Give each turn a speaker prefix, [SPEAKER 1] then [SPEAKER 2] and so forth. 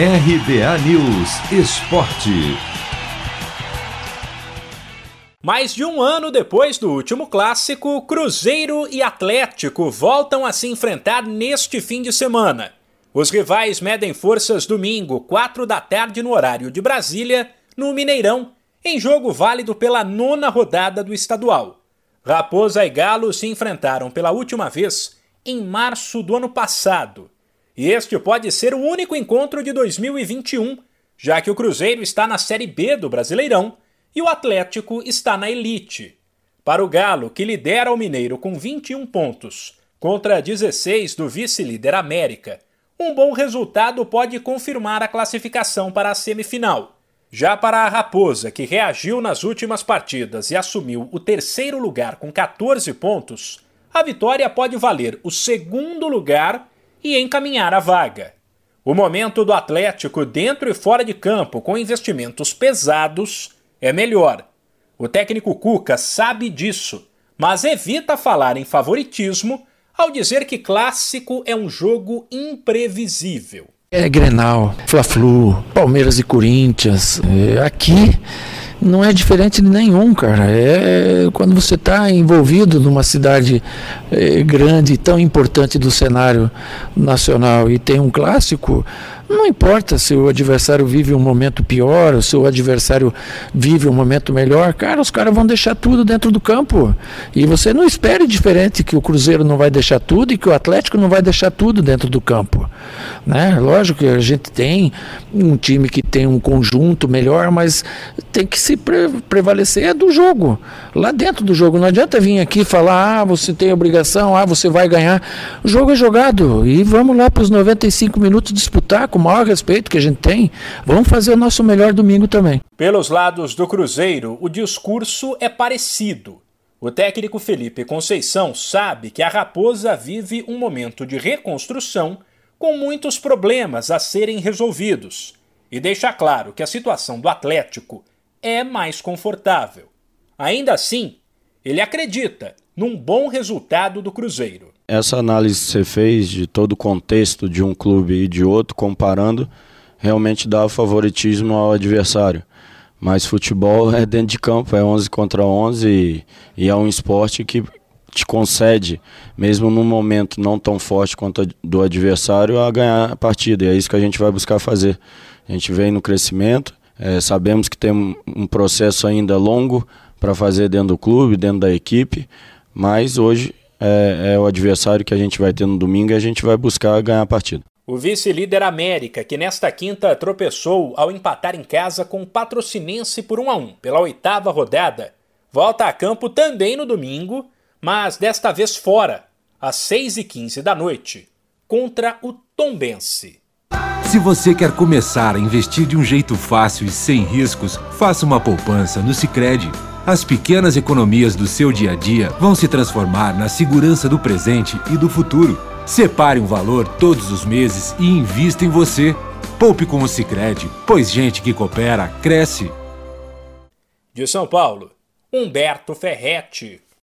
[SPEAKER 1] RBA News Esporte.
[SPEAKER 2] Mais de um ano depois do último clássico, Cruzeiro e Atlético voltam a se enfrentar neste fim de semana. Os rivais medem forças domingo, 4 da tarde no horário de Brasília, no Mineirão, em jogo válido pela nona rodada do estadual. Raposa e Galo se enfrentaram pela última vez em março do ano passado. E este pode ser o único encontro de 2021, já que o Cruzeiro está na Série B do Brasileirão e o Atlético está na Elite. Para o Galo, que lidera o Mineiro com 21 pontos, contra 16 do vice-líder América, um bom resultado pode confirmar a classificação para a semifinal. Já para a Raposa, que reagiu nas últimas partidas e assumiu o terceiro lugar com 14 pontos, a vitória pode valer o segundo lugar e encaminhar a vaga. O momento do Atlético dentro e fora de campo com investimentos pesados é melhor. O técnico Cuca sabe disso, mas evita falar em favoritismo ao dizer que clássico é um jogo imprevisível.
[SPEAKER 3] É Grenal, Fla-Flu, Palmeiras e Corinthians. É, aqui não é diferente de nenhum, cara. É quando você está envolvido numa cidade é, grande, tão importante do cenário nacional e tem um clássico, não importa se o adversário vive um momento pior, ou se o adversário vive um momento melhor, cara, os caras vão deixar tudo dentro do campo. E você não espere diferente que o Cruzeiro não vai deixar tudo e que o Atlético não vai deixar tudo dentro do campo. Né? Lógico que a gente tem um time que tem um conjunto melhor, mas tem que se pre prevalecer do jogo. Lá dentro do jogo. Não adianta vir aqui falar, ah, você tem obrigação, ah, você vai ganhar. O jogo é jogado. E vamos lá para os 95 minutos disputar com o maior respeito que a gente tem, vamos fazer o nosso melhor domingo também.
[SPEAKER 2] Pelos lados do Cruzeiro, o discurso é parecido. O técnico Felipe Conceição sabe que a Raposa vive um momento de reconstrução com muitos problemas a serem resolvidos e deixa claro que a situação do Atlético é mais confortável. Ainda assim, ele acredita num bom resultado do Cruzeiro.
[SPEAKER 4] Essa análise que você fez de todo o contexto de um clube e de outro, comparando, realmente dá favoritismo ao adversário. Mas futebol é dentro de campo, é 11 contra 11 e, e é um esporte que te concede, mesmo num momento não tão forte quanto do adversário, a ganhar a partida. E é isso que a gente vai buscar fazer. A gente vem no crescimento, é, sabemos que tem um processo ainda longo para fazer dentro do clube, dentro da equipe, mas hoje é, é, o adversário que a gente vai ter no domingo e a gente vai buscar ganhar a partida.
[SPEAKER 2] O vice-líder América, que nesta quinta tropeçou ao empatar em casa com o Patrocinense por 1 a 1 pela oitava rodada, volta a campo também no domingo, mas desta vez fora, às 6h15 da noite, contra o Tombense.
[SPEAKER 1] Se você quer começar a investir de um jeito fácil e sem riscos, faça uma poupança no Sicredi. As pequenas economias do seu dia a dia vão se transformar na segurança do presente e do futuro. Separe um valor todos os meses e invista em você. Poupe com o Sicredi, pois gente que coopera cresce.
[SPEAKER 2] De São Paulo, Humberto Ferretti.